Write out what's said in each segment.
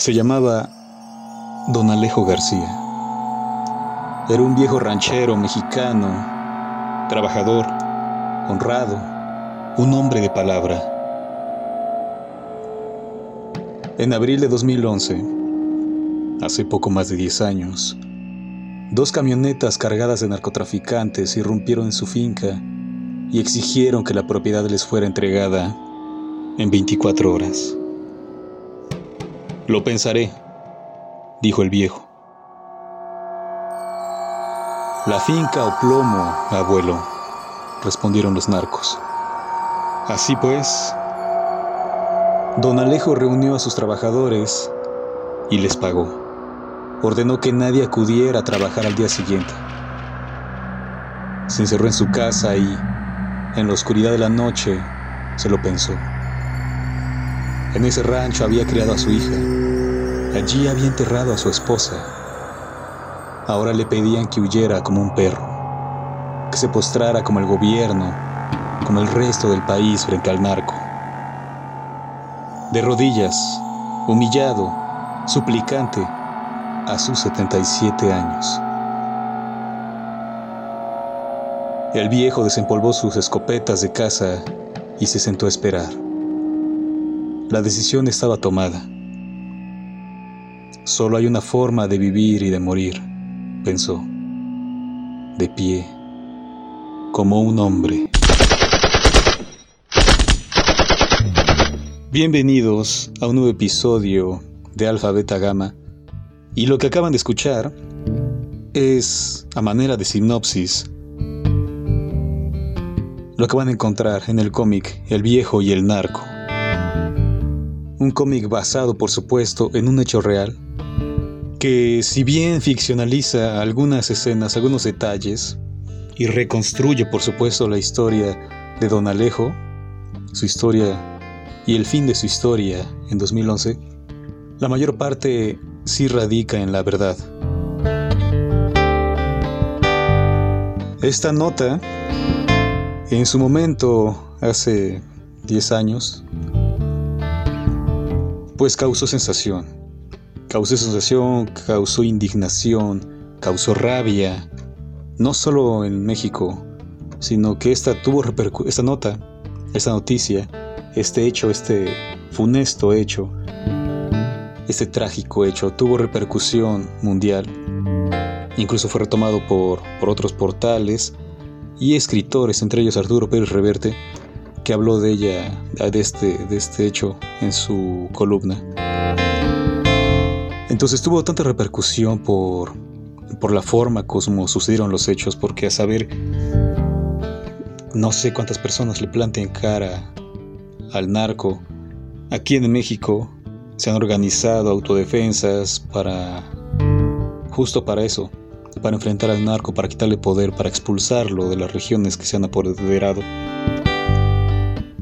Se llamaba Don Alejo García. Era un viejo ranchero mexicano, trabajador, honrado, un hombre de palabra. En abril de 2011, hace poco más de 10 años, dos camionetas cargadas de narcotraficantes irrumpieron en su finca y exigieron que la propiedad les fuera entregada en 24 horas. Lo pensaré, dijo el viejo. La finca o plomo, abuelo, respondieron los narcos. Así pues, don Alejo reunió a sus trabajadores y les pagó. Ordenó que nadie acudiera a trabajar al día siguiente. Se encerró en su casa y, en la oscuridad de la noche, se lo pensó. En ese rancho había criado a su hija. Allí había enterrado a su esposa. Ahora le pedían que huyera como un perro, que se postrara como el gobierno, como el resto del país frente al narco. De rodillas, humillado, suplicante, a sus 77 años. El viejo desempolvó sus escopetas de caza y se sentó a esperar. La decisión estaba tomada. Solo hay una forma de vivir y de morir, pensó, de pie, como un hombre. Bienvenidos a un nuevo episodio de Alfa Beta Gamma. Y lo que acaban de escuchar es, a manera de sinopsis, lo que van a encontrar en el cómic El viejo y el narco un cómic basado, por supuesto, en un hecho real, que si bien ficcionaliza algunas escenas, algunos detalles, y reconstruye, por supuesto, la historia de Don Alejo, su historia y el fin de su historia en 2011, la mayor parte sí radica en la verdad. Esta nota, en su momento, hace 10 años, pues causó sensación. Causó sensación, causó indignación, causó rabia, no solo en México, sino que esta tuvo esta nota, esta noticia, este hecho, este funesto hecho, este trágico hecho, tuvo repercusión mundial. Incluso fue retomado por, por otros portales y escritores, entre ellos Arturo Pérez Reverte, que habló de ella, de este, de este hecho en su columna. Entonces tuvo tanta repercusión por, por la forma como sucedieron los hechos, porque a saber, no sé cuántas personas le planteen cara al narco. Aquí en México se han organizado autodefensas para, justo para eso, para enfrentar al narco, para quitarle poder, para expulsarlo de las regiones que se han apoderado.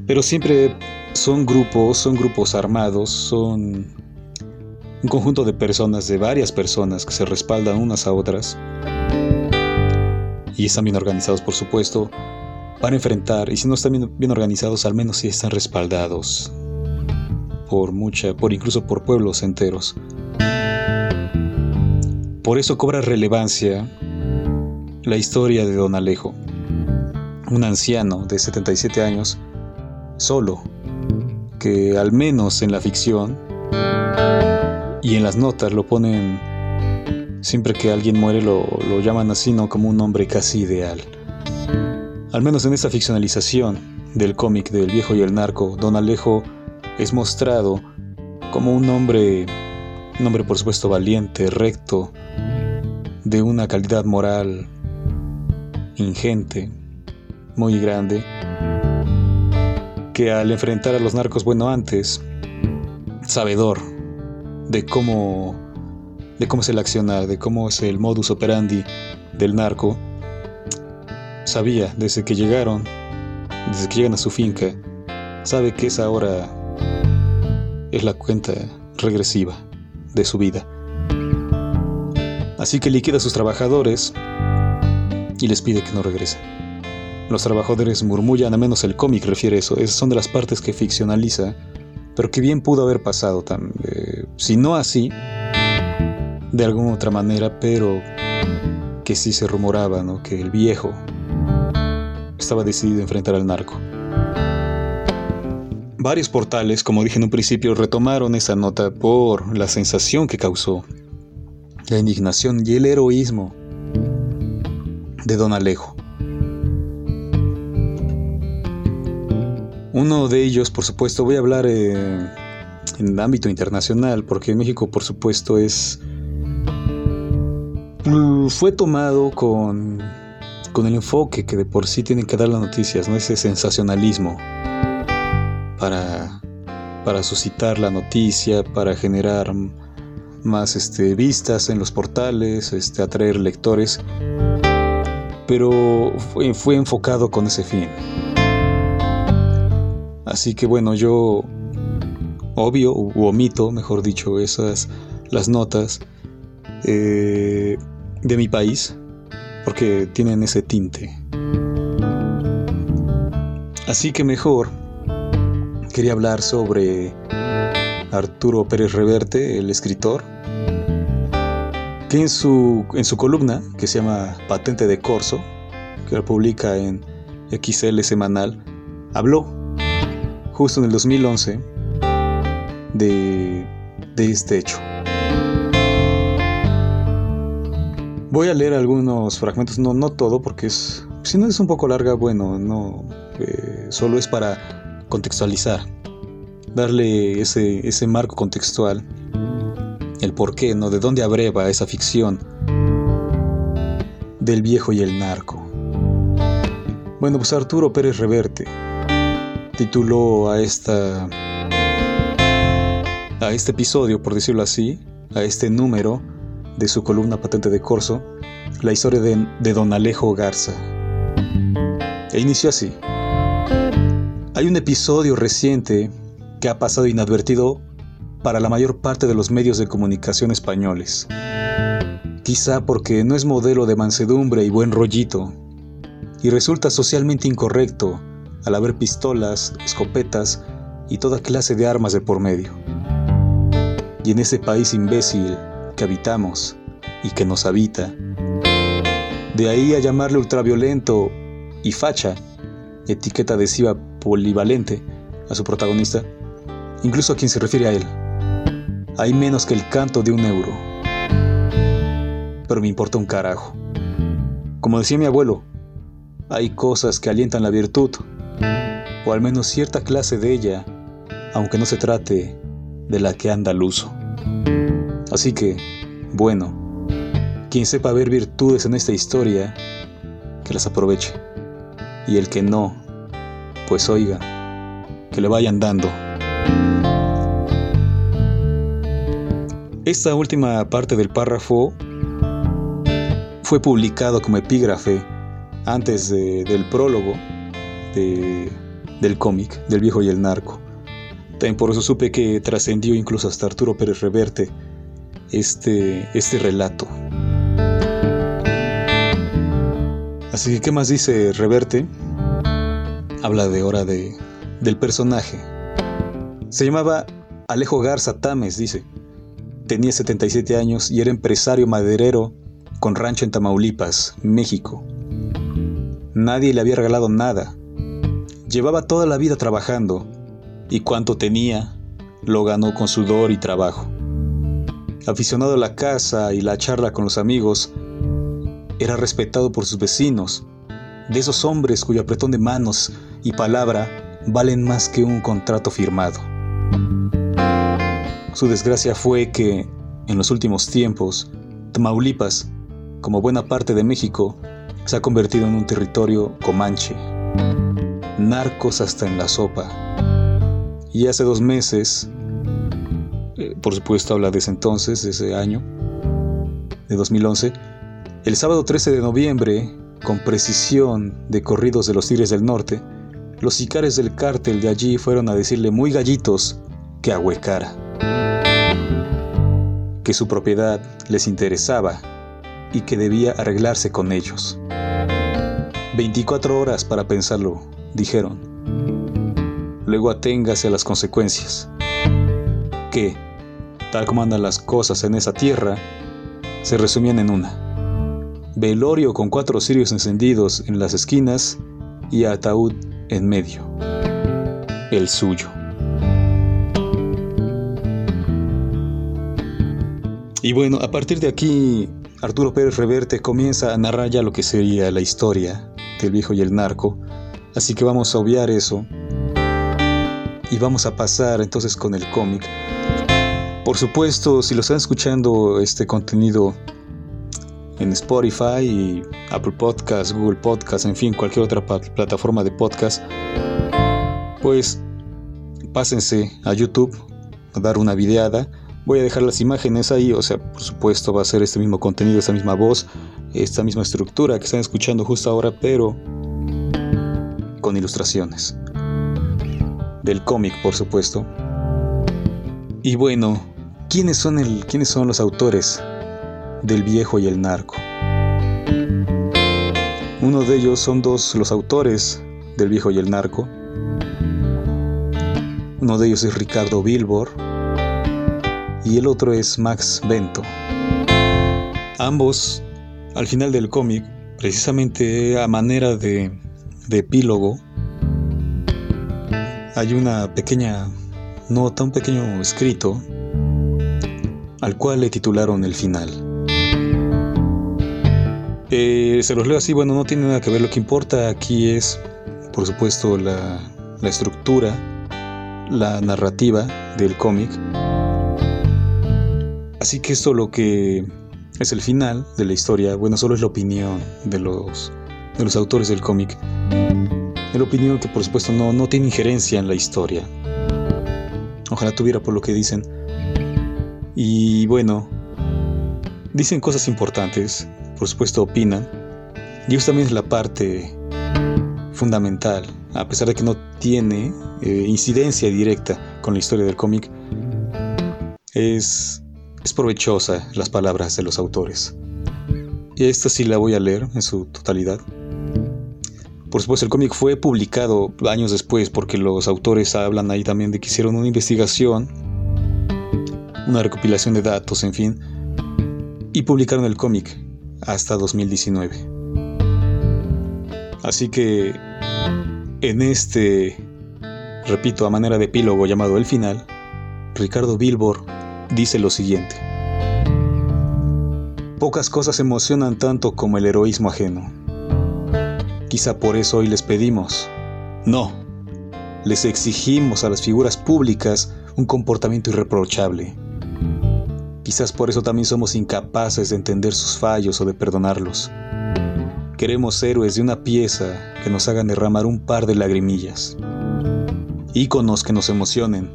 Pero siempre son grupos, son grupos armados, son un conjunto de personas, de varias personas que se respaldan unas a otras y están bien organizados, por supuesto, para enfrentar, y si no están bien, organizados, al menos sí están respaldados por mucha, por incluso por pueblos enteros. Por eso cobra relevancia la historia de Don Alejo, un anciano de 77 años solo, que al menos en la ficción y en las notas lo ponen, siempre que alguien muere lo, llaman así, ¿no? Como un hombre casi ideal. Al menos en esta ficcionalización del cómic del viejo y el narco, Don Alejo es mostrado como un hombre, un hombre por supuesto valiente, recto, de una calidad moral ingente, muy grande, que al enfrentar a los narcos, bueno, antes, sabedor de cómo, de cómo es el accionar, de cómo es el modus operandi del narco, sabía desde que llegaron, desde que llegan a su finca, sabe que esa hora es la cuenta regresiva de su vida. Así que liquida a sus trabajadores y les pide que no regresen. Los trabajadores murmullan, a menos el cómic refiere eso, esas son de las partes que ficcionaliza, pero que bien pudo haber pasado, tan, eh, si no así, de alguna otra manera, pero que sí se rumoraba, ¿no? Que el viejo estaba decidido a enfrentar al narco. Varios portales, como dije en un principio, retomaron esa nota por la sensación que causó, la indignación y el heroísmo de Don Alejo. Uno de ellos, por supuesto, voy a hablar eh, en el ámbito internacional, porque México, por supuesto, es fue tomado con, con el enfoque que de por sí tienen que dar las noticias, no ese sensacionalismo para, para suscitar la noticia, para generar más este, vistas en los portales, este, atraer lectores, pero fue enfocado con ese fin. Así que bueno, yo obvio u omito, mejor dicho, esas las notas eh, de mi país porque tienen ese tinte. Así que mejor quería hablar sobre Arturo Pérez Reverte, el escritor, que en su, en su columna, que se llama Patente de Corso, que la publica en XL Semanal, habló justo en el 2011 de, este hecho. Voy a leer algunos fragmentos, no, no todo, porque es, si no es un poco larga, bueno, no, eh, solo es para contextualizar, darle ese, ese marco contextual, el por qué, ¿no? De dónde abreva esa ficción del viejo y el narco. Bueno, pues Arturo Pérez Reverte tituló a esta a este episodio, por decirlo así, a este número de su columna Patente de Corso, la historia de, don Alejo Garza. E inició así. Hay un episodio reciente que ha pasado inadvertido para la mayor parte de los medios de comunicación españoles. Quizá porque no es modelo de mansedumbre y buen rollito, y resulta socialmente incorrecto al haber pistolas, escopetas y toda clase de armas de por medio. Y en ese país imbécil que habitamos y que nos habita. De ahí a llamarle ultraviolento y facha, etiqueta adhesiva polivalente a su protagonista, incluso a quien se refiere a él. Hay menos que el canto de un euro. Pero me importa un carajo. Como decía mi abuelo, hay cosas que alientan la virtud, o al menos cierta clase de ella, aunque no se trate de la que anda al uso. Así que, bueno, quien sepa ver virtudes en esta historia, que las aproveche. Y el que no, pues oiga, que le vayan dando. Esta última parte del párrafo fue publicado como epígrafe antes del prólogo del cómic del viejo y el narco. También por eso supe que trascendió incluso hasta Arturo Pérez Reverte este, este relato. Así que, ¿qué más dice Reverte? Habla de hora de, del personaje. Se llamaba Alejo Garza Tames, dice. Tenía 77 años y era empresario maderero con rancho en Tamaulipas, México. Nadie le había regalado nada. Llevaba toda la vida trabajando y cuanto tenía lo ganó con sudor y trabajo. Aficionado a la casa y la charla con los amigos, era respetado por sus vecinos, de esos hombres cuyo apretón de manos y palabra valen más que un contrato firmado. Su desgracia fue que, en los últimos tiempos, Tamaulipas, como buena parte de México, se ha convertido en un territorio comanche. Narcos hasta en la sopa. Y hace dos meses, eh, por supuesto habla de ese entonces, de ese año, de 2011, el sábado 13 de noviembre, con precisión de corridos de los Tigres del Norte, los sicarios del cártel de allí fueron a decirle muy gallitos que ahuecara, que su propiedad les interesaba y que debía arreglarse con ellos. 24 horas para pensarlo, dijeron. Luego aténgase a las consecuencias. ¿Qué? tal como andan las cosas en esa tierra, se resumían en una. Velorio con cuatro cirios encendidos en las esquinas y ataúd en medio. El suyo. Y bueno, a partir de aquí, Arturo Pérez Reverte comienza a narrar ya lo que sería la historia del viejo y el narco. Así que vamos a obviar eso. Y vamos a pasar entonces con el cómic. Por supuesto, si lo están escuchando este contenido en Spotify y Apple Podcasts, Google Podcasts, en fin, cualquier otra plataforma de podcast, pues pásense a YouTube a dar una videada. Voy a dejar las imágenes ahí, o sea, por supuesto va a ser este mismo contenido, esta misma voz, esta misma estructura que están escuchando justo ahora, pero con ilustraciones. Del cómic, por supuesto. Y bueno, ¿Quiénes son, el, ¿Quiénes son los autores del viejo y el narco? Uno de ellos son dos los autores del viejo y el narco. Uno de ellos es Ricardo Bilbor y el otro es Max Bento. Ambos, al final del cómic, precisamente a manera de, de epílogo, hay una pequeña nota, un pequeño escrito al cual le titularon El final. Eh, se los leo así, bueno, no tiene nada que ver, lo que importa aquí es, por supuesto, la, la estructura, la narrativa del cómic. Así que esto lo que es el final de la historia, bueno, solo es la opinión de los, de los autores del cómic. La opinión que por supuesto no, no tiene injerencia en la historia. Ojalá tuviera por lo que dicen. Y bueno, dicen cosas importantes, por supuesto opinan, y eso también es la parte fundamental, a pesar de que no tiene eh, incidencia directa con la historia del cómic, es, es provechosa las palabras de los autores. Y esta sí la voy a leer en su totalidad. Por supuesto, el cómic fue publicado años después porque los autores hablan ahí también de que hicieron una investigación una recopilación de datos, en fin, y publicaron el cómic hasta 2019. Así que en este, repito, a manera de epílogo llamado El Final, Ricardo Bilbor dice lo siguiente. Pocas cosas emocionan tanto como el heroísmo ajeno. Quizá por eso hoy les pedimos, no, les exigimos a las figuras públicas un comportamiento irreprochable Quizás por eso también somos incapaces de entender sus fallos o de perdonarlos. Queremos héroes de una pieza que nos hagan derramar un par de lagrimillas. Íconos que nos emocionen.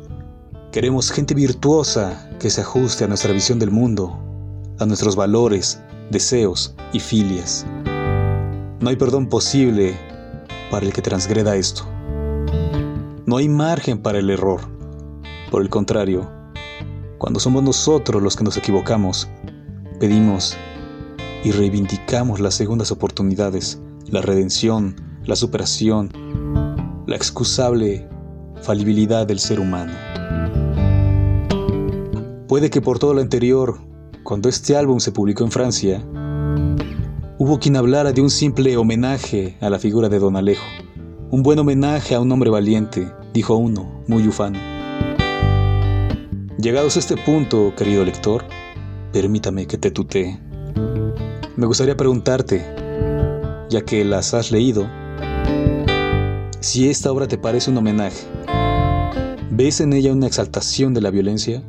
Queremos gente virtuosa que se ajuste a nuestra visión del mundo, a nuestros valores, deseos y filias. No hay perdón posible para el que transgreda esto. No hay margen para el error. Por el contrario, cuando somos nosotros los que nos equivocamos, pedimos y reivindicamos las segundas oportunidades, la redención, la superación, la excusable falibilidad del ser humano. Puede que por todo lo anterior, cuando este álbum se publicó en Francia, hubo quien hablara de un simple homenaje a la figura de Don Alejo, un buen homenaje a un hombre valiente, dijo uno, muy ufano. Llegados a este punto, querido lector, permítame que te tutee. Me gustaría preguntarte, ya que las has leído, si esta obra te parece un homenaje. ¿Ves en ella una exaltación de la violencia?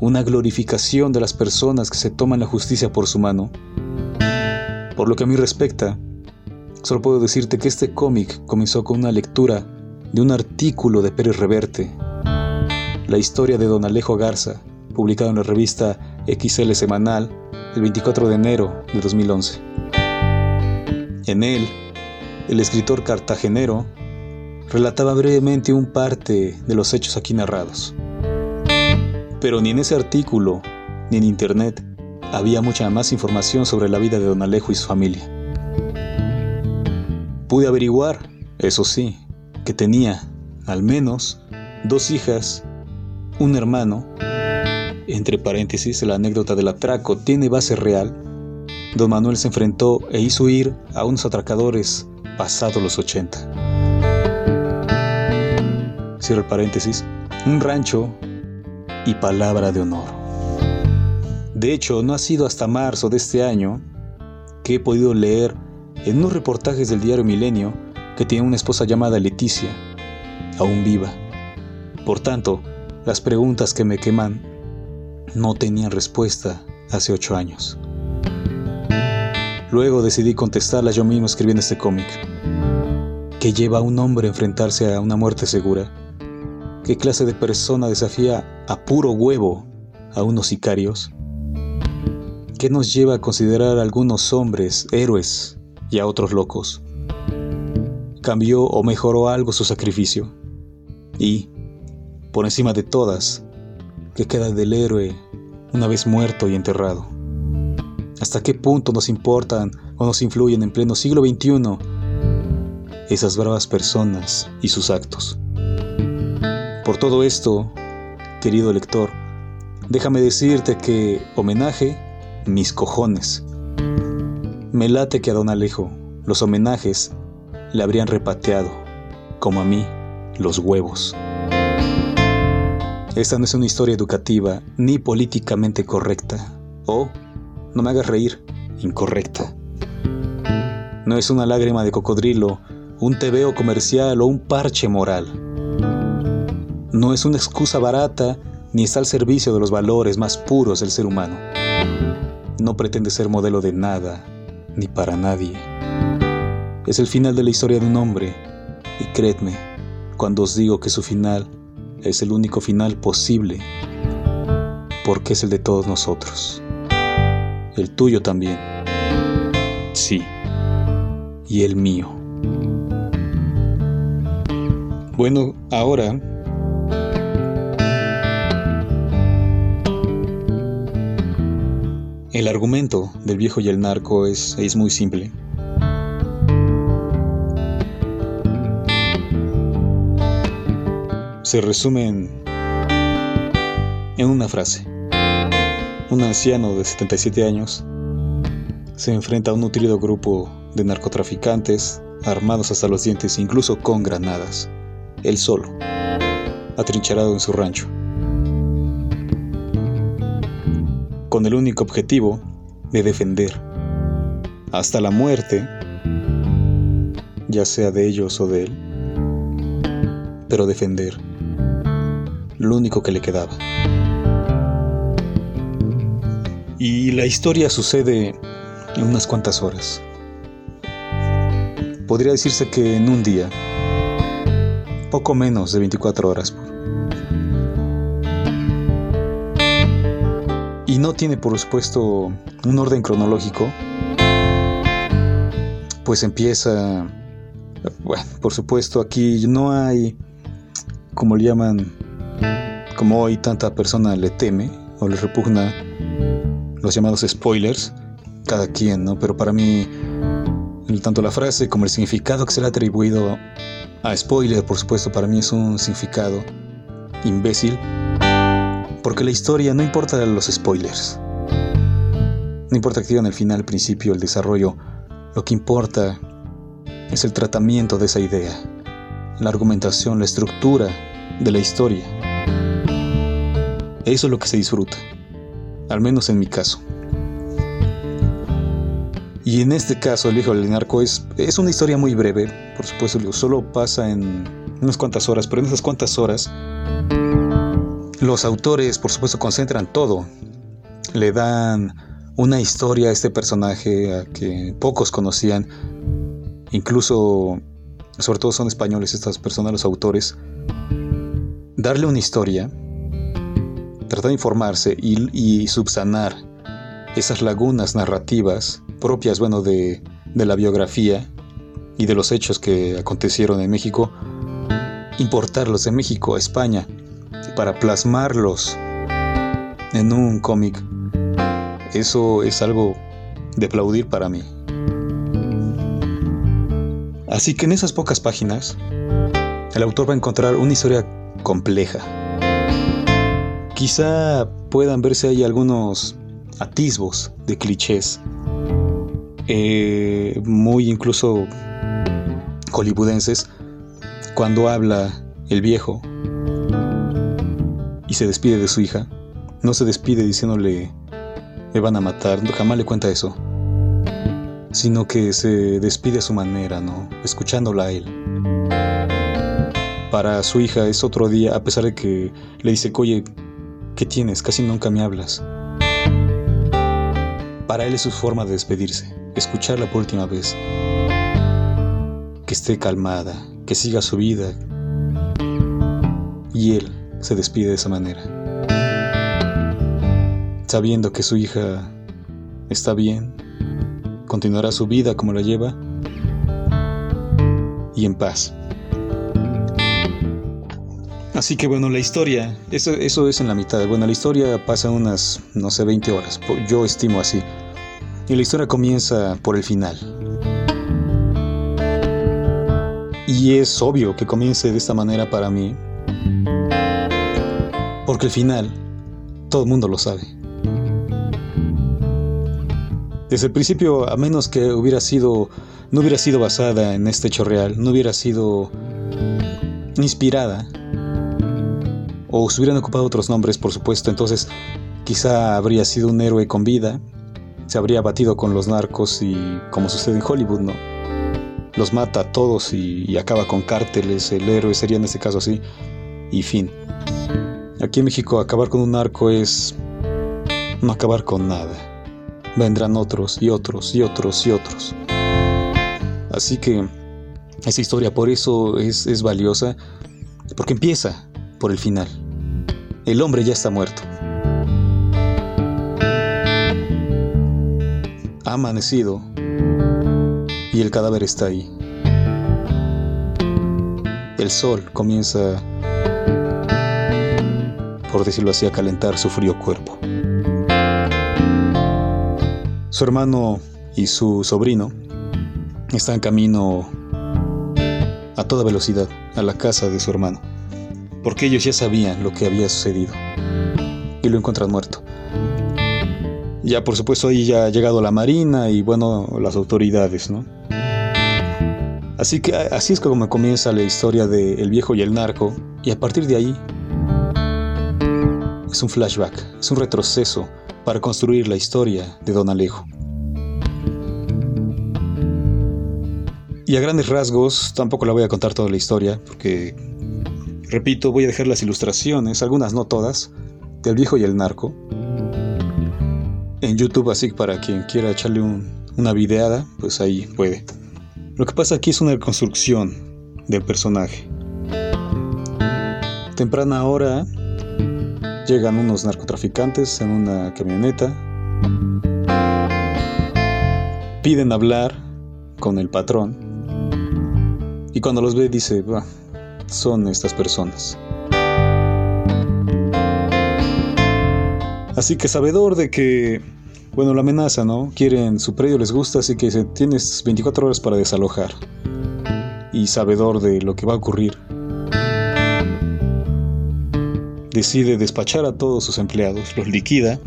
¿Una glorificación de las personas que se toman la justicia por su mano? Por lo que a mí respecta, solo puedo decirte que este cómic comenzó con una lectura de un artículo de Pérez Reverte la historia de don Alejo Garza, publicado en la revista XL Semanal el 24 de enero de 2011. En él, el escritor cartagenero relataba brevemente un parte de los hechos aquí narrados. Pero ni en ese artículo, ni en internet, había mucha más información sobre la vida de don Alejo y su familia. Pude averiguar, eso sí, que tenía, al menos, dos hijas un hermano entre paréntesis, la anécdota del atraco tiene base real, don Manuel se enfrentó e hizo ir a unos atracadores pasados los 80. Cierro el paréntesis, un rancho y palabra de honor. De hecho, no ha sido hasta marzo de este año que he podido leer en unos reportajes del diario Milenio que tiene una esposa llamada Leticia, aún viva. Por tanto, las preguntas que me queman no tenían respuesta hace ocho años. Luego decidí contestarla yo mismo escribiendo este cómic. ¿Qué lleva a un hombre a enfrentarse a una muerte segura? ¿Qué clase de persona desafía a puro huevo a unos sicarios? ¿Qué nos lleva a considerar a algunos hombres héroes y a otros locos? ¿Cambió o mejoró algo su sacrificio? Y, por encima de todas, ¿qué queda del héroe una vez muerto y enterrado? ¿Hasta qué punto nos importan o nos influyen en pleno siglo XXI esas bravas personas y sus actos? Por todo esto, querido lector, déjame decirte que homenaje, mis cojones. Me late que a don Alejo los homenajes le habrían repateado, como a mí, los huevos. Esta no es una historia educativa ni políticamente correcta, o, no me hagas reír, incorrecta. No es una lágrima de cocodrilo, un tebeo comercial o un parche moral. No es una excusa barata ni está al servicio de los valores más puros del ser humano. No pretende ser modelo de nada ni para nadie. Es el final de la historia de un hombre y creedme cuando os digo que su final es el único final posible porque es el de todos nosotros. El tuyo también. Sí. Y el mío. Bueno, ahora El argumento del viejo y el narco es, es muy simple. Se resume en, en una frase. Un anciano de 77 años se enfrenta a un nutrido grupo de narcotraficantes armados hasta los dientes, incluso con granadas, él solo, atrincherado en su rancho. Con el único objetivo de defender hasta la muerte, ya sea de ellos o de él, pero defender lo único que le quedaba. Y la historia sucede en unas cuantas horas. Podría decirse que en un día, poco menos de 24 horas. Y no tiene por supuesto un orden cronológico, pues empieza, bueno, por supuesto aquí no hay, como le llaman, como hoy tanta persona le teme o le repugna los llamados spoilers, cada quien, ¿no? Pero para mí, tanto la frase como el significado que se le ha atribuido a spoiler, por supuesto, para mí es un significado imbécil porque la historia no importa los spoilers. No importa que digan el final, el principio, el desarrollo. Lo que importa es el tratamiento de esa idea, la argumentación, la estructura de la historia. Eso es lo que se disfruta, al menos en mi caso. Y en este caso, El hijo del narco es, es una historia muy breve, por supuesto, solo pasa en unas cuantas horas, pero en esas cuantas horas los autores, por supuesto, concentran todo. Le dan una historia a este personaje a que pocos conocían. Incluso, sobre todo son españoles estas personas, los autores. Darle una historia, tratar de informarse y, subsanar esas lagunas narrativas propias, bueno, de, de la biografía y de los hechos que acontecieron en México, importarlos de México a España para plasmarlos en un cómic, eso es algo de aplaudir para mí. Así que en esas pocas páginas, el autor va a encontrar una historia compleja, quizá puedan verse ahí algunos atisbos de clichés, eh, muy incluso hollywoodenses, cuando habla el viejo y se despide de su hija, no se despide diciéndole me van a matar, jamás le cuenta eso, sino que se despide a su manera, ¿no? Escuchándola a él. Para su hija es otro día, a pesar de que le dice, oye, ¿qué tienes? Casi nunca me hablas. Para él es su forma de despedirse, escucharla por última vez. Que esté calmada, que siga su vida. Y él se despide de esa manera. Sabiendo que su hija está bien, continuará su vida como la lleva y en paz. Así que bueno, la historia, eso, eso es en la mitad. Bueno, la historia pasa unas, no sé, 20 horas, yo estimo así. Y la historia comienza por el final. Y es obvio que comience de esta manera para mí. Porque el final, todo el mundo lo sabe. Desde el principio, a menos que hubiera sido, no hubiera sido basada en este hecho real, no hubiera sido inspirada o se hubieran ocupado otros nombres, por supuesto, entonces quizá habría sido un héroe con vida, se habría batido con los narcos y como sucede en Hollywood, ¿no? Los mata a todos y, acaba con cárteles, el héroe sería en este caso así, y fin. Aquí en México acabar con un narco es no acabar con nada. Vendrán otros y otros y otros y otros. Así que esa historia por eso es, es valiosa, porque empieza por el final. El hombre ya está muerto. Ha amanecido y el cadáver está ahí. El sol comienza, por decirlo así, a calentar su frío cuerpo. Su hermano y su sobrino están camino a toda velocidad a la casa de su hermano porque ellos ya sabían lo que había sucedido y lo encuentran muerto. Ya por supuesto ahí ya ha llegado la marina y bueno, las autoridades, ¿no? Así que así es como comienza la historia de El viejo y el narco y a partir de ahí es un flashback, es un retroceso para construir la historia de Don Alejo. Y a grandes rasgos, tampoco la voy a contar toda la historia, porque Repito, voy a dejar las ilustraciones, algunas no todas, del viejo y el narco. En YouTube, así para quien quiera echarle una videada, pues ahí puede. Lo que pasa aquí es una reconstrucción del personaje. Temprana hora llegan unos narcotraficantes en una camioneta. Piden hablar con el patrón. Y cuando los ve dice, son estas personas. Así que sabedor de que, bueno, la amenaza, ¿no? Quieren, su predio les gusta, así que tienes 24 horas para desalojar. Y sabedor de lo que va a ocurrir, decide despachar a todos sus empleados, los liquida.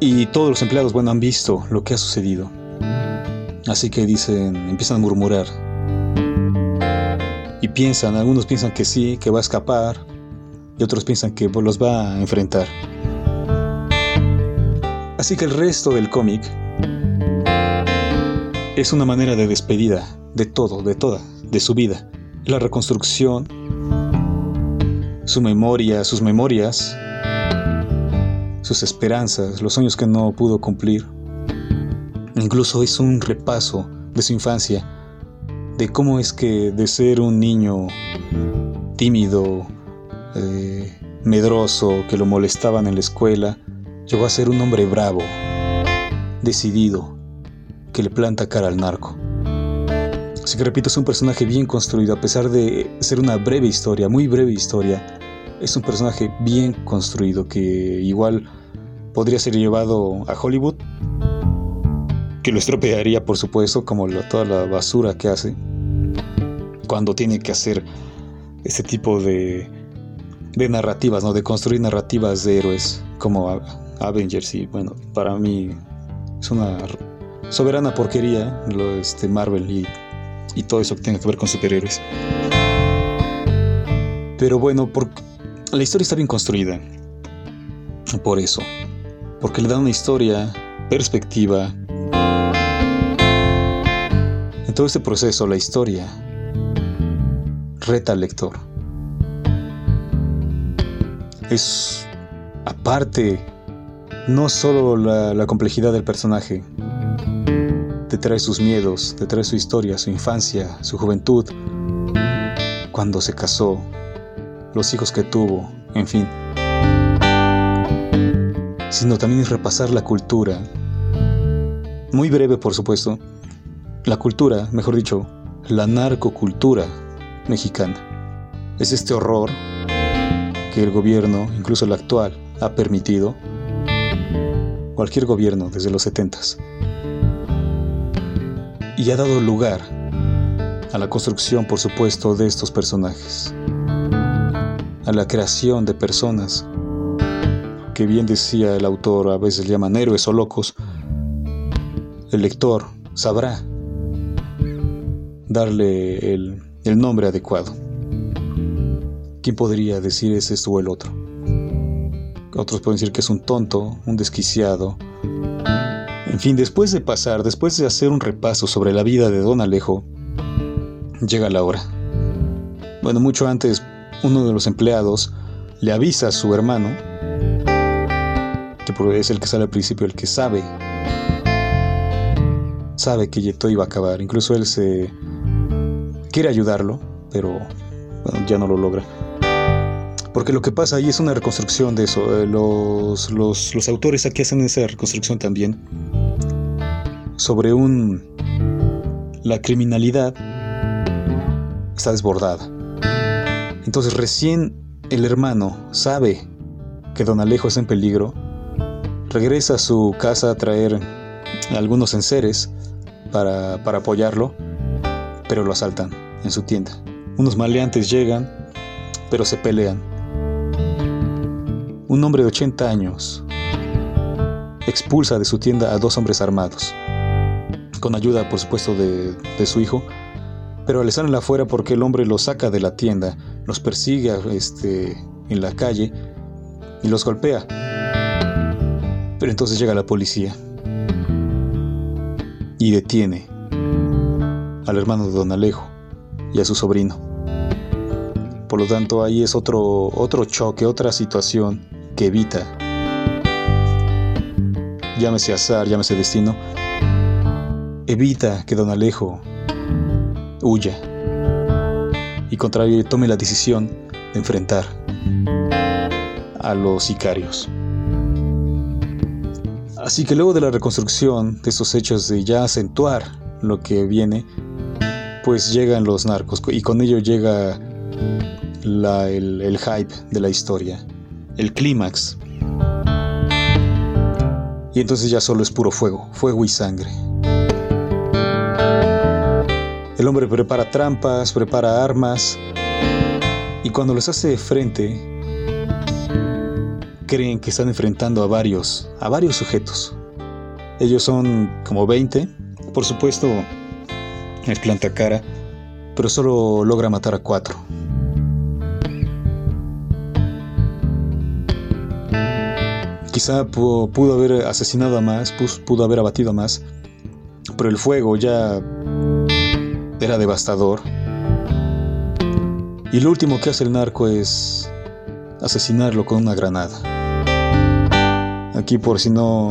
Y todos los empleados, bueno, han visto lo que ha sucedido. Así que dicen, empiezan a murmurar y piensan, algunos piensan que sí, que va a escapar, y otros piensan que los va a enfrentar. Así que el resto del cómic es una manera de despedida de todo, de toda, de su vida. La reconstrucción, su memoria, sus memorias, sus esperanzas, los sueños que no pudo cumplir. Incluso es un repaso de su infancia de cómo es que de ser un niño tímido, eh, medroso, que lo molestaban en la escuela, llegó a ser un hombre bravo, decidido, que le planta cara al narco. Así que repito, es un personaje bien construido, a pesar de ser una breve historia, muy breve historia, es un personaje bien construido que igual podría ser llevado a Hollywood, que lo estropearía por supuesto, como toda la basura que hace cuando tiene que hacer ese tipo de, de narrativas, ¿no? De construir narrativas de héroes como Avengers y bueno, para mí es una soberana porquería lo este Marvel y, y todo eso que tiene que ver con superhéroes. Pero bueno, la historia está bien construida. Por eso. Porque le da una historia, perspectiva. En todo este proceso, la historia reta al lector. Es aparte no solo la, complejidad del personaje, te trae sus miedos, te trae su historia, su infancia, su juventud, cuando se casó, los hijos que tuvo, en fin. Sino también repasar la cultura. Muy breve, por supuesto. La cultura, mejor dicho, la narcocultura mexicana. Es este horror que el gobierno, incluso el actual, ha permitido cualquier gobierno desde los 70 y ha dado lugar a la construcción, por supuesto, de estos personajes, a la creación de personas que bien decía el autor, a veces llaman héroes o locos, el lector sabrá darle el, el nombre adecuado. ¿Quién podría decir es esto o el otro? Otros pueden decir que es un tonto, un desquiciado. En fin, después de pasar, después de hacer un repaso sobre la vida de Don Alejo, llega la hora. Bueno, mucho antes, uno de los empleados le avisa a su hermano, que es el que sale al principio, el que sabe, sabe que todo iba a acabar. Incluso él se quiere ayudarlo, pero ya no lo logra. Porque lo que pasa ahí es una reconstrucción de eso. Eh, los, los, autores aquí hacen esa reconstrucción también. Sobre un... La criminalidad está desbordada. Entonces recién el hermano sabe que don Alejo está en peligro. Regresa a su casa a traer algunos enseres para, para apoyarlo, pero lo asaltan en su tienda. Unos maleantes llegan, pero se pelean un hombre de 80 años expulsa de su tienda a dos hombres armados, con ayuda por supuesto de, su hijo, pero al estar en la afuera porque el hombre los saca de la tienda, los persigue este, en la calle y los golpea. Pero entonces llega la policía y detiene al hermano de don Alejo y a su sobrino. Por lo tanto, ahí es otro, otro choque, otra situación que evita, llámese azar, llámese destino, evita que don Alejo huya y contrario tome la decisión de enfrentar a los sicarios. Así que luego de la reconstrucción de estos hechos de ya acentuar lo que viene, pues llegan los narcos y con ello llega el, el hype de la historia el clímax. Y entonces ya solo es puro fuego, fuego y sangre. El hombre prepara trampas, prepara armas, y cuando los hace frente, creen que están enfrentando a varios, a varios sujetos. Ellos son como 20, por supuesto, el planta cara, pero solo logra matar a cuatro. Quizá pudo haber asesinado a más, pudo haber abatido a más, pero el fuego ya era devastador. Y lo último que hace el narco es asesinarlo con una granada. Aquí por si no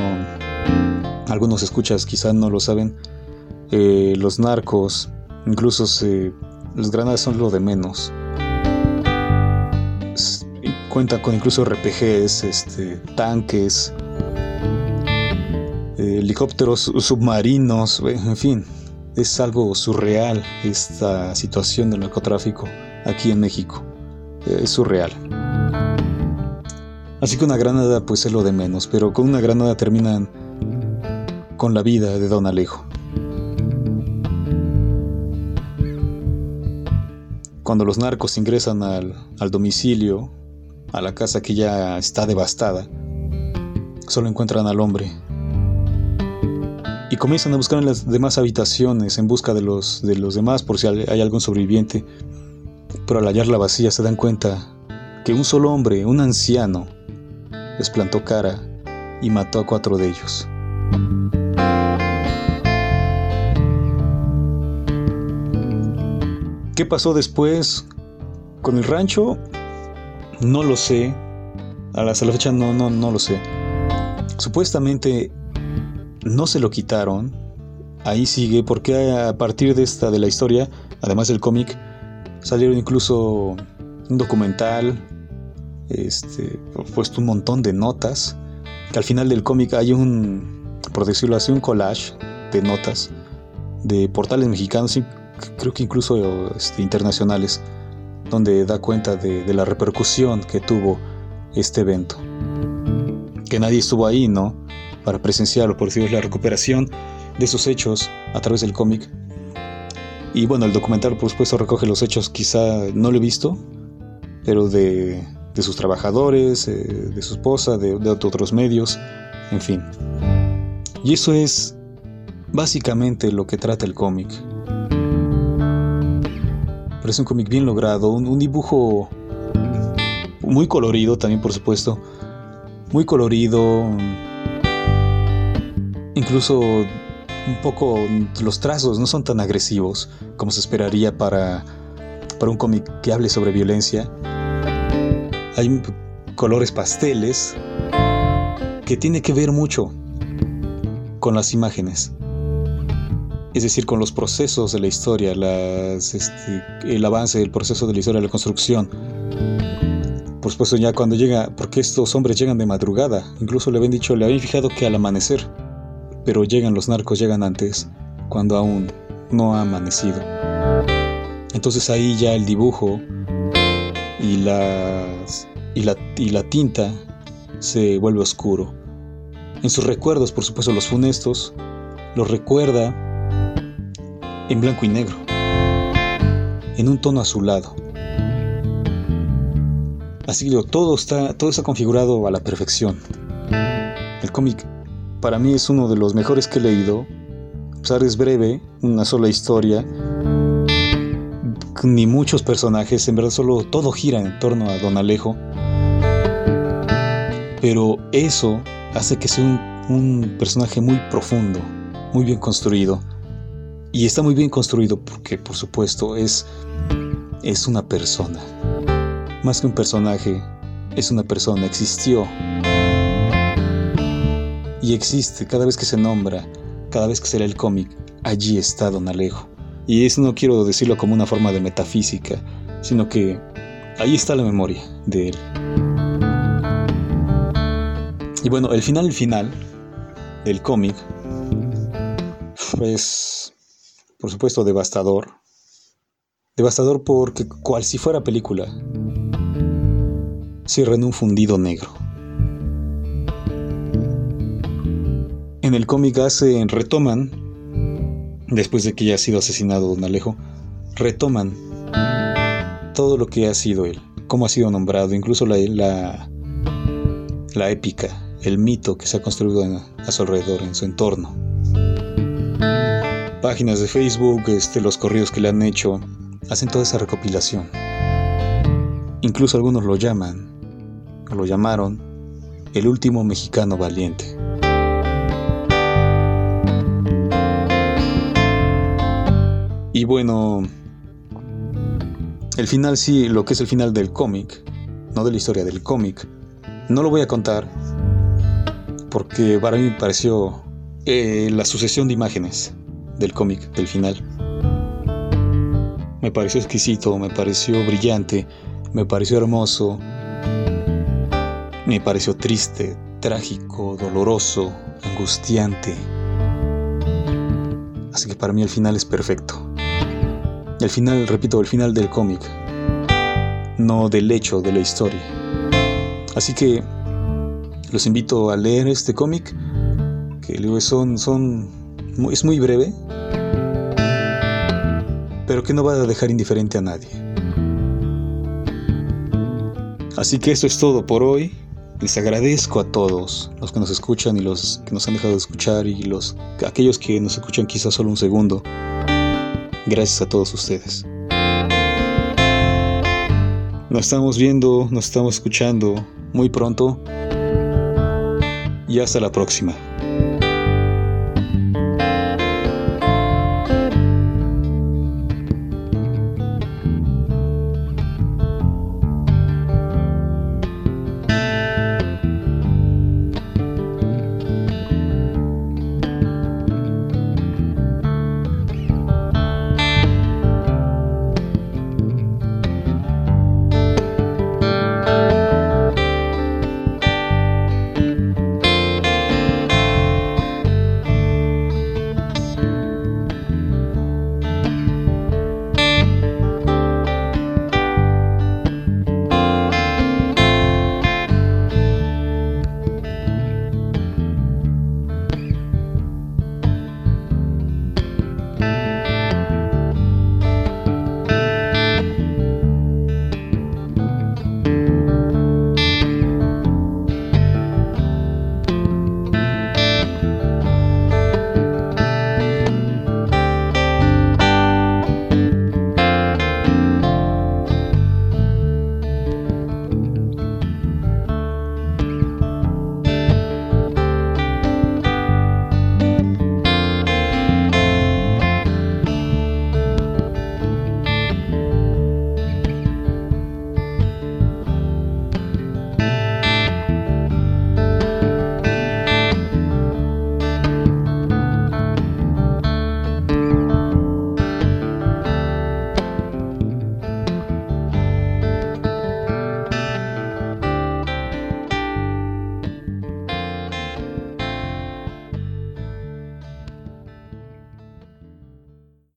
algunos escuchas quizá no lo saben, eh, los narcos, incluso las granadas son lo de menos cuenta con incluso RPGs, este, tanques, helicópteros submarinos, en fin, es algo surreal esta situación del narcotráfico aquí en México. Es surreal. Así que una granada pues es lo de menos, pero con una granada terminan con la vida de Don Alejo. Cuando los narcos ingresan al, al domicilio a la casa que ya está devastada, solo encuentran al hombre. Y comienzan a buscar en las demás habitaciones en busca de los, de los demás por si hay algún sobreviviente. Pero al hallarla vacía se dan cuenta que un solo hombre, un anciano, les plantó cara y mató a cuatro de ellos. ¿Qué pasó después con el rancho? No lo sé. A la, fecha no, no, no lo sé. Supuestamente no se lo quitaron. Ahí sigue porque a partir de esta de la historia, además del cómic, salieron incluso un documental, este, puesto un montón de notas, que al final del cómic hay un, por decirlo así, un collage de notas de portales mexicanos creo que incluso este, internacionales, donde da cuenta de, la repercusión que tuvo este evento. Que nadie estuvo ahí, ¿no? Para presenciarlo, por decirlo, la recuperación de esos hechos a través del cómic. Y bueno, el documental, por supuesto, recoge los hechos, quizá no lo he visto, pero de, sus trabajadores, eh, de su esposa, de otros medios, en fin. Y eso es básicamente lo que trata el cómic es un cómic bien logrado, un, dibujo muy colorido también, por supuesto. Muy colorido. Incluso un poco los trazos no son tan agresivos como se esperaría para, para un cómic que hable sobre violencia. Hay colores pasteles que tiene que ver mucho con las imágenes es decir, con los procesos de la historia, este, el avance del proceso de la historia la construcción. Por supuesto, ya cuando llega, porque estos hombres llegan de madrugada, incluso le habían dicho, le habían fijado que al amanecer, pero llegan los narcos, llegan antes, cuando aún no ha amanecido. Entonces ahí ya el dibujo y, y, la, y la tinta se vuelve oscuro. En sus recuerdos, por supuesto, los funestos, los recuerda en blanco y negro, en un tono azulado. Así que todo está, todo está configurado a la perfección. El cómic para mí es uno de los mejores que he leído. A es breve, una sola historia, ni muchos personajes, en verdad solo todo gira en torno a Don Alejo. Pero eso hace que sea un, un personaje muy profundo, muy bien construido y está muy bien construido porque, por supuesto, es, es una persona. Más que un personaje, es una persona, existió. Y existe cada vez que se nombra, cada vez que se lee el cómic, allí está Don Alejo. Y eso no quiero decirlo como una forma de metafísica, sino que ahí está la memoria de él. Y bueno, el final, el final del cómic, pues por supuesto, devastador. Devastador porque, cual si fuera película, cierra en un fundido negro. En el cómic hacen, retoman, después de que ya ha sido asesinado Don Alejo, retoman todo lo que ha sido él, cómo ha sido nombrado, incluso la, la, épica, el mito que se ha construido a su alrededor, en su entorno páginas de Facebook, este, los corridos que le han hecho, hacen toda esa recopilación. Incluso algunos lo llaman, o lo llamaron, el último mexicano valiente. Y bueno, el final sí, lo que es el final del cómic, no de la historia del cómic, no lo voy a contar porque para mí me pareció eh, la sucesión de imágenes del cómic, del final. Me pareció exquisito, me pareció brillante, me pareció hermoso, me pareció triste, trágico, doloroso, angustiante. Así que para mí el final es perfecto. El final, repito, el final del cómic, no del hecho de la historia. Así que los invito a leer este cómic, que son, son, es muy breve, pero que no va a dejar indiferente a nadie. Así que eso es todo por hoy. Les agradezco a todos los que nos escuchan y los que nos han dejado de escuchar y los aquellos que nos escuchan quizás solo un segundo. Gracias a todos ustedes. Nos estamos viendo, nos estamos escuchando muy pronto y hasta la próxima.